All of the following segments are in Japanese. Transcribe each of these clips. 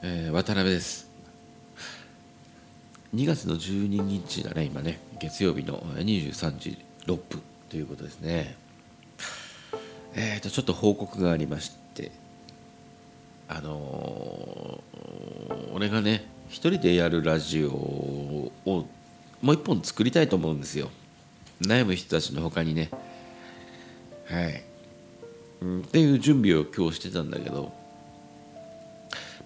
えー、渡辺です。2月の12日だね今ね。月曜日の23時6分ということですね。えっ、ー、とちょっと報告がありましてあのー、俺がね一人でやるラジオをもう一本作りたいと思うんですよ。悩む人たちの他にね。はい、うん、っていう準備を今日してたんだけど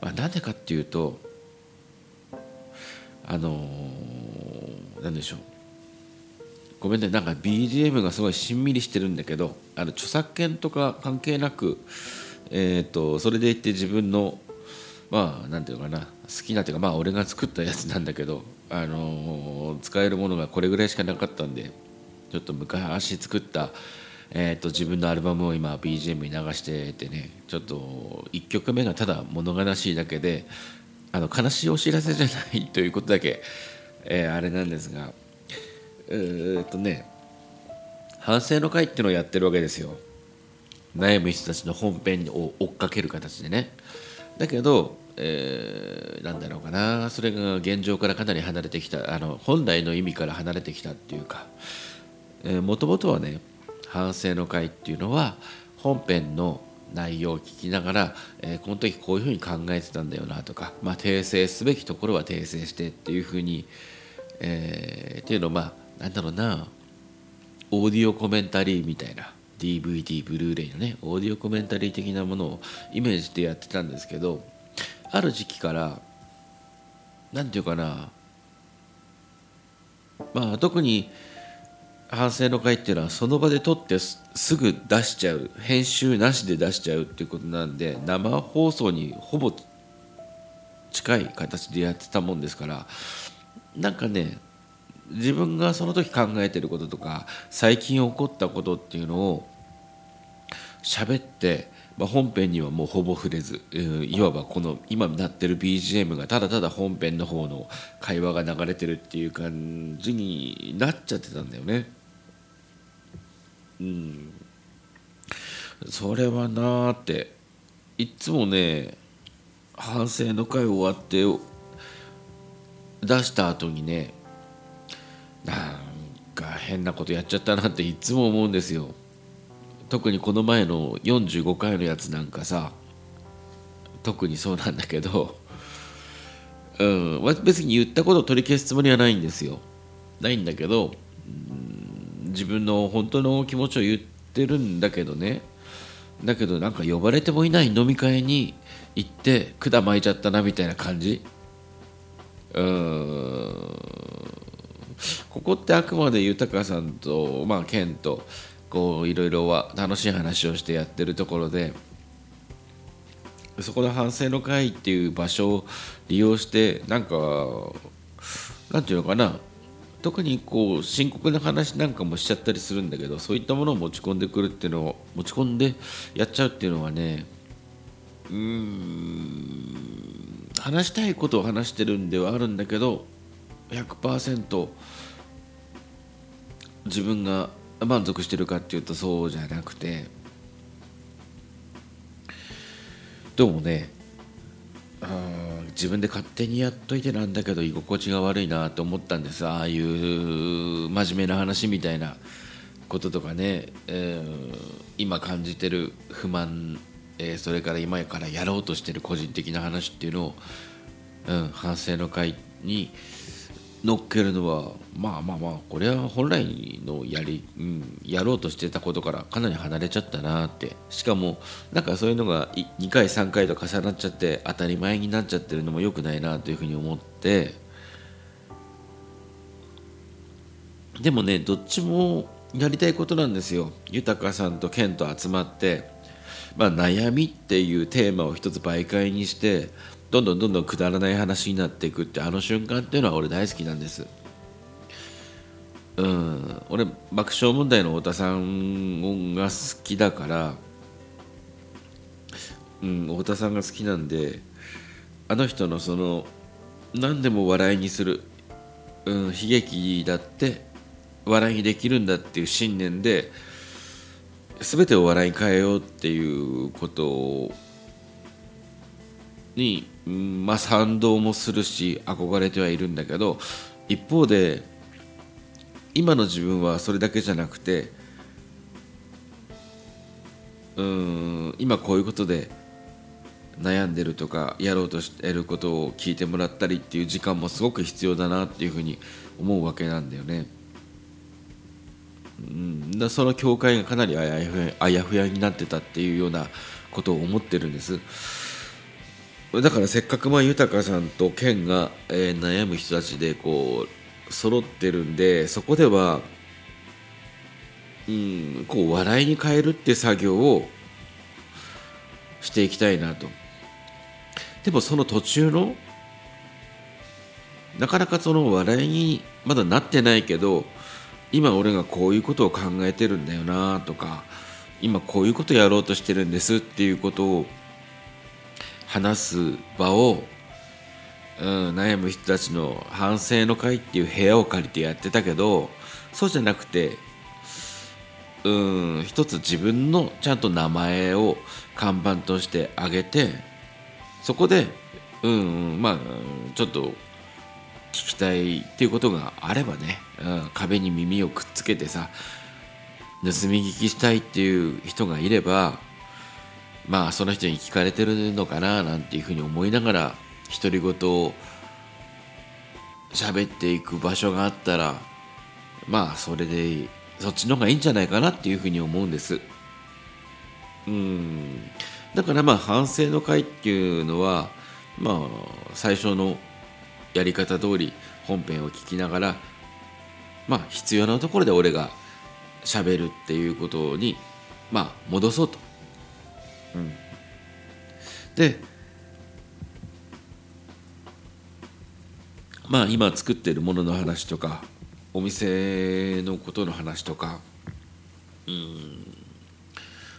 まあ、なんでかっていうとあのー、なんでしょう。ごめんねなんか BGM がすごいしんみりしてるんだけどあの著作権とか関係なく、えーと、それでいって自分のまあなんていうのかな好きなっていうかまあ俺が作ったやつなんだけど、あのー、使えるものがこれぐらいしかなかったんでちょっと昔作ったえーと、自分のアルバムを今 BGM に流しててねちょっと1曲目がただ物悲しいだけであの悲しいお知らせじゃないということだけ、えー、あれなんですがえー、っとね反省の会っていうのをやってるわけですよ。悩む人たちの本編を追っかける形でね。だけど、えー、なんだろうかな。それが現状からかなり離れてきたあの本来の意味から離れてきたっていうかもともとはね反省の会っていうのは本編の内容を聞きながら、えー、この時こういうふうに考えてたんだよなとか、まあ、訂正すべきところは訂正してっていうふうに、えー、っていうのをまあなんだろうなオーディオコメンタリーみたいな DVD ブルーレイのねオーディオコメンタリー的なものをイメージでやってたんですけどある時期から何て言うかなまあ特に反省の会っていうのはその場で撮ってすぐ出しちゃう編集なしで出しちゃうっていうことなんで生放送にほぼ近い形でやってたもんですからなんかね自分がその時考えてることとか最近起こったことっていうのを喋って、まあ、本編にはもうほぼ触れず、いわばこの今なってる BGM がただただ本編の方の会話が流れてるっていう感じになっちゃってたんだよね。うん。それはなーっていっつもね反省の会終わって出した後にねなんか変なことやっちゃったなっていつも思うんですよ。特にこの前の45回のやつなんかさ特にそうなんだけどうん。別に言ったことを取り消すつもりはないんですよ。ないんだけど、自分の本当の気持ちを言ってるんだけどね。だけどなんか呼ばれてもいない飲み会に行って管巻いちゃったなみたいな感じ。うん。ここってあくまで豊さんとまあ健とこういろいろは楽しい話をしてやってるところでそこで反省の会っていう場所を利用してなんかなんていうのかな。特にこう深刻な話なんかもしちゃったりするんだけどそういったものを持ち込んでくるっていうのを持ち込んでやっちゃうっていうのはねうーん話したいことを話してるんではあるんだけど100%自分が満足してるかっていうとそうじゃなくてどうもね自分で勝手にやっといてなんだけど居心地が悪いなと思ったんです。ああいう真面目な話みたいなこととかね、えー、今感じてる不満、えー、それから今からやろうとしてる個人的な話っていうのを、うん、反省の会に乗っけるのはまあまあまあこれは本来のやり、うん、やろうとしてたことからかなり離れちゃったなって。しかもなんかそういうのが2回3回と重なっちゃって当たり前になっちゃってるのも良くないなというふうに思って。でもねどっちもやりたいことなんですよ。豊さんと健と集まって、まあ、悩みっていうテーマを一つ媒介にしてどんどんどんどんくだらない話になっていくってあの瞬間っていうのは俺大好きなんです。うん。俺爆笑問題の太田さんが好きだからうん太田さんが好きなんであの人のその何でも笑いにする、うん、悲劇だって笑いにできるんだっていう信念で全てを笑いに変えようっていうことに、うんまあ、賛同もするし憧れてはいるんだけど一方で今の自分はそれだけじゃなくてうん今こういうことで悩んでるとかやろうとしてることを聞いてもらったりっていう時間もすごく必要だなっていうふうに思うわけなんだよね。うん、だその境界がかなりあやふやあやふやになってたっていうようなことを思ってるんですだからせっかくまあ豊さんと健が、えー、悩む人たちでこう揃ってるんでそこではうんこう笑いに変えるって作業をしていきたいなと。でもその途中のなかなかその笑いにまだなってないけど今俺がこういうことを考えてるんだよなとか今こういうことやろうとしてるんですっていうことを話す場を、うん、悩む人たちの反省の会っていう部屋を借りてやってたけどそうじゃなくてうん一つ自分のちゃんと名前を看板として挙げてそこでうん、うん、まあちょっと聞きたいっていうことがあればね、うん、壁に耳をくっつけてさ盗み聞きしたいっていう人がいればまあその人に聞かれてるのかななんていうふうに思いながら独り言を喋っていく場所があったらまあそれでそっちの方がいいんじゃないかなっていうふうに思うんです。うん。だからまあ反省の会っていうのはまあ最初のやり方通り本編を聞きながらまあ必要なところで俺が喋るっていうことにまあ戻そうと。うん、でまあ今作ってるものの話とかお店のことの話とかうん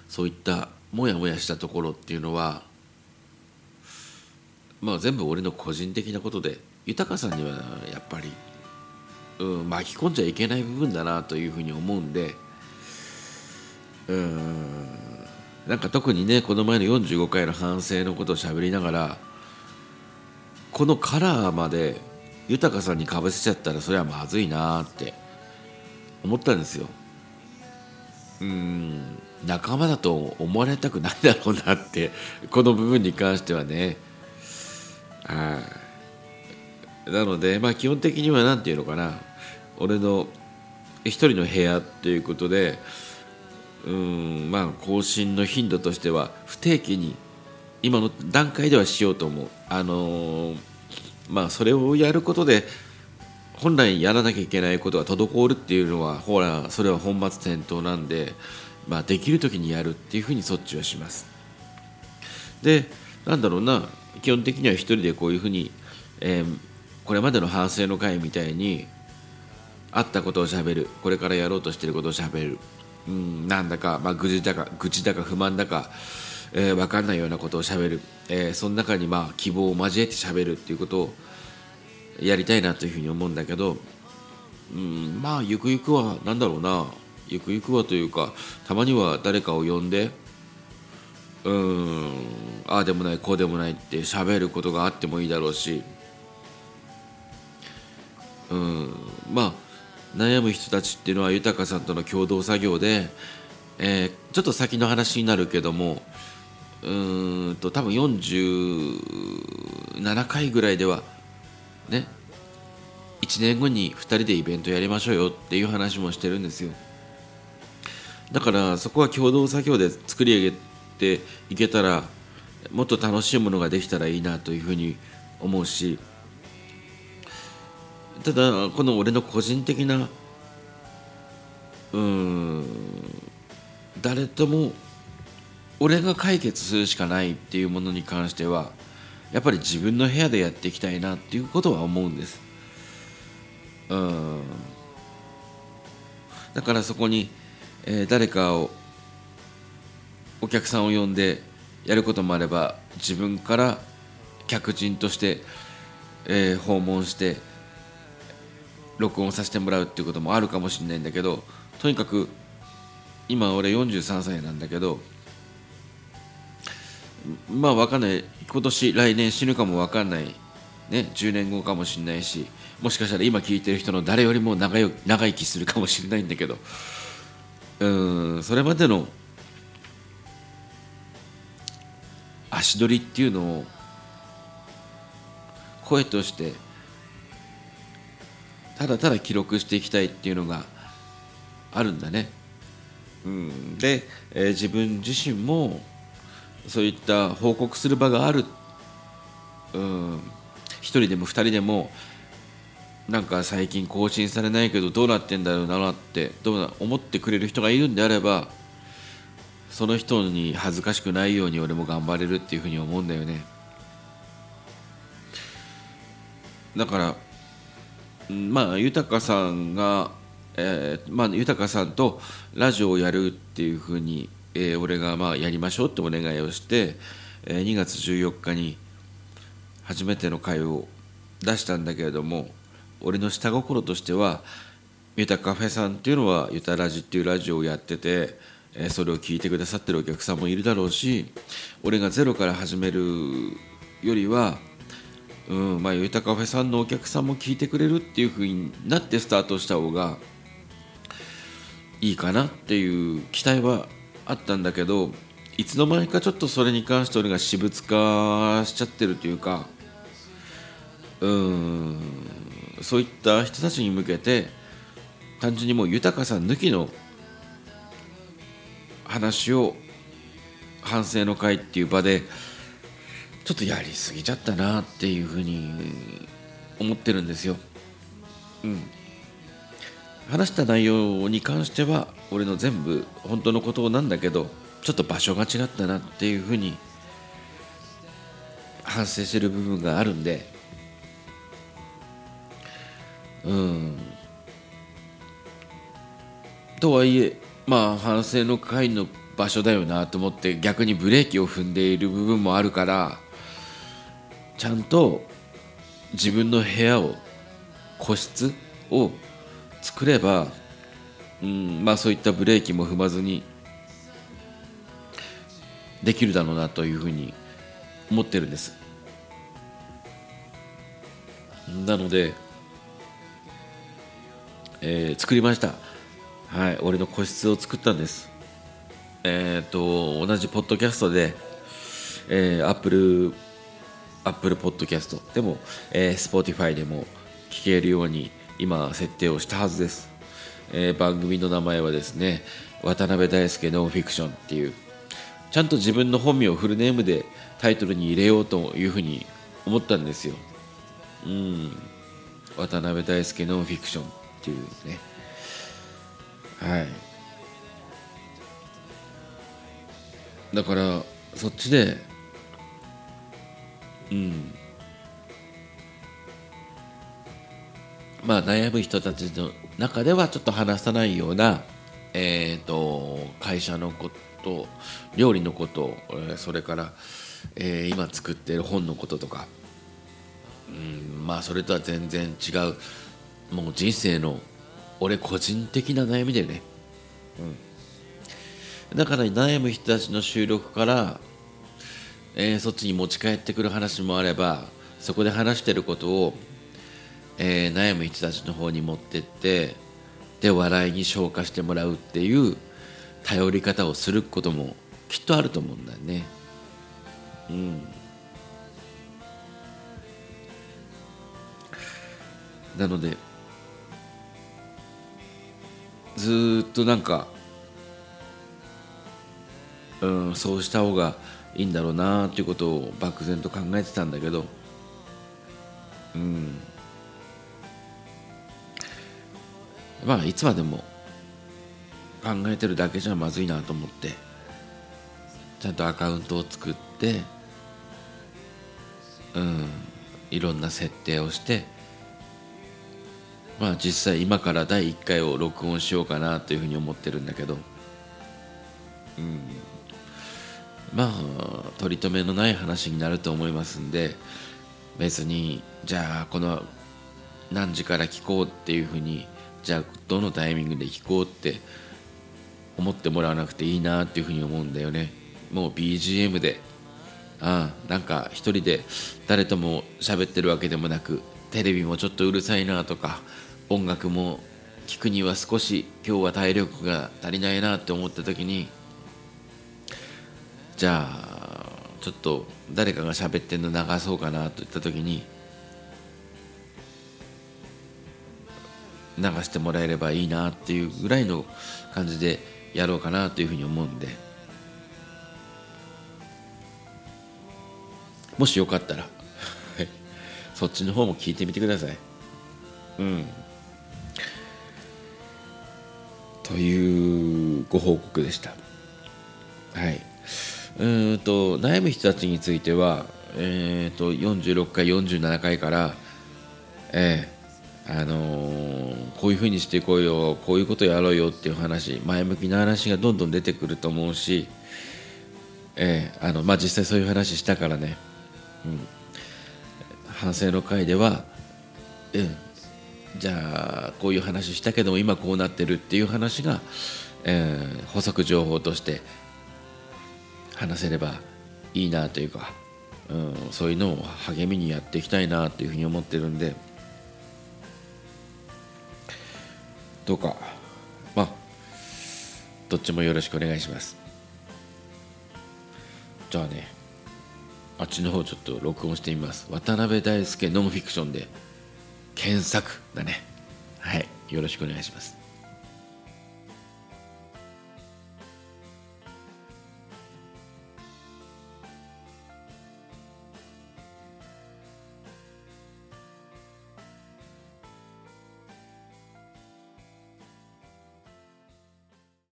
そういったモヤモヤしたところっていうのはまあ全部俺の個人的なことで豊さんにはやっぱり、うん、巻き込んじゃいけない部分だなというふうに思うんでうん。なんか特にねこの前の45回の反省のことをしゃべりながらこのカラーまで豊さんにかぶせちゃったらそれはまずいなって思ったんですよ。うん仲間だと思われたくないだろうなってこの部分に関してはね。はいなので、まあ、基本的には何て言うのかな俺の一人の部屋ということでうんまあ更新の頻度としては不定期に今の段階ではしようと思う。あのー、まあそれをやることで本来やらなきゃいけないことが滞るっていうのはほらそれは本末転倒なんで、まあ、できる時にやるっていうふうにそっちはします。でなんだろうな基本的には一人でこういうふうに、えーこれまでの反省の会みたいにあったことをしゃべるこれからやろうとしてることをしゃべるうんなんだか、まあ、愚痴だか愚痴だか不満だか、えー、分かんないようなことをしゃべる、えー、その中にまあ希望を交えてしゃべるっていうことをやりたいなというふうに思うんだけどうんまあゆくゆくは何だろうな。ゆくゆくはというかたまには誰かを呼んでうんああでもないこうでもないって喋ることがあってもいいだろうしうんまあ悩む人たちっていうのは豊さんとの共同作業で、えー、ちょっと先の話になるけどもうんと多分47回ぐらいではね1年後に2人でイベントやりましょうよっていう話もしてるんですよ。だからそこは共同作業で作り上げていけたらもっと楽しいものができたらいいなというふうに思うしただこの俺の個人的なうん誰とも俺が解決するしかないっていうものに関してはやっぱり自分の部屋でやっていきたいなっていうことは思うんです。うん。だからそこに、えー、誰かをお客さんを呼んでやることもあれば自分から客人として、えー、訪問して録音させてもらうっていうこともあるかもしれないんだけどとにかく今俺43歳なんだけどまあ分かんない。今年来年死ぬかも分かんない。ね10年後かもしれないしもしかしたら今聞いてる人の誰よりも長い長生きするかもしれないんだけどうんそれまでの足取りっていうのを声としてただただ記録していきたいっていうのがあるんだね。うん、で、えー、自分自身もそういった報告する場がある、うん、一人でも二人でもなんか最近更新されないけどどうなってんだろうなってどうな思ってくれる人がいるんであればその人に恥ずかしくないように俺も頑張れるっていうふうに思うんだよね。だからまあ豊さんが、えー、まあ豊さんとラジオをやるっていうふうに、えー、俺がまあやりましょうってお願いをして、えー、2月14日に初めての会を出したんだけれども俺の下心としてはユタカフェさんっていうのはユタラジっていうラジオをやってて、えそれを聞いてくださってるお客さんもいるだろうし俺がゼロから始めるよりはうんまあユタカフェさんのお客さんも聞いてくれるっていうふうになってスタートした方がいいかなっていう期待はあったんだけどいつの間にかちょっとそれに関して俺が私物化しちゃってるというかうんそういった人たちに向けて単純にもう豊さん抜きの話を反省の会っていう場でちょっとやりすぎちゃったなっていうふうに思ってるんですよ。うん、話した内容に関しては俺の全部本当のことなんだけどちょっと場所が違ったなっていうふうに反省してる部分があるんで。うん。とはいえまあ反省の会の場所だよなと思って逆にブレーキを踏んでいる部分もあるからちゃんと自分の部屋を個室を作れば、うんまあ、そういったブレーキも踏まずにできるだろうなというふうに思ってるんです。なのでえー、作りました。はい俺の個室を作ったんです。えっ、ー、と同じポッドキャストで、えー、Apple Apple Podcast でも、えー、Spotify でも聞けるように今設定をしたはずです、えー、番組の名前はですね渡辺大輔ノンフィクションっていうちゃんと自分の本名をフルネームでタイトルに入れようというふうに思ったんですよ。うん。渡辺大輔ノンフィクションっていうね。はい。だからそっちでうん。まあ悩む人たちの中ではちょっと話さないようなえっ、ー、と会社のこと料理のことそれから、えー、今作ってる本のこととか。うんまあそれとは全然違う。もう人生の俺個人的な悩みだよね。うん。だから悩む人たちの収録から、えー、そっちに持ち帰ってくる話もあればそこで話してることを、えー、悩む人たちの方に持ってってで笑いに消化してもらうっていう頼り方をすることもきっとあると思うんだよね。うん。なのでずっとなんかうんそうした方がいいんだろうなっていうことを漠然と考えてたんだけど。うん。まあいつまでも考えてるだけじゃまずいなと思ってちゃんとアカウントを作ってうんいろんな設定をしてまあ実際今から第1回を録音しようかなというふうに思ってるんだけど。うん。まあ取り留めのない話になると思いますんで別にじゃあこの何時から聞こうっていうふうにじゃあどのタイミングで聞こうって思ってもらわなくていいなっていうふうに思うんだよね。もう BGM で。あなんか一人で誰とも喋ってるわけでもなくテレビもちょっとうるさいなとか音楽も聞くには少し今日は体力が足りないなって思った時にじゃあちょっと誰かが喋ってんの流そうかなといった時に流してもらえればいいなっていうぐらいの感じでやろうかなというふうに思うんでもしよかったら そっちの方も聞いてみてください。うん。というご報告でした。はい。うんと悩む人たちについてはえ、ー、と46回47回からえー、あのー、こういうふうにしていこうよこういうことやろうよっていう話前向きな話がどんどん出てくると思うしえー、あのまあ実際そういう話したからね。うん、反省の会では、うん、じゃあこういう話したけども今こうなってるっていう話が、えー、補足情報として話せればいいなというか、うん、そういうのを励みにやっていきたいなというふうに思ってるんで。どうかまあどっちもよろしくお願いします。じゃあねあっちの方ちょっと録音してみます。渡辺大輔ノンフィクションで検索だね。はいよろしくお願いします。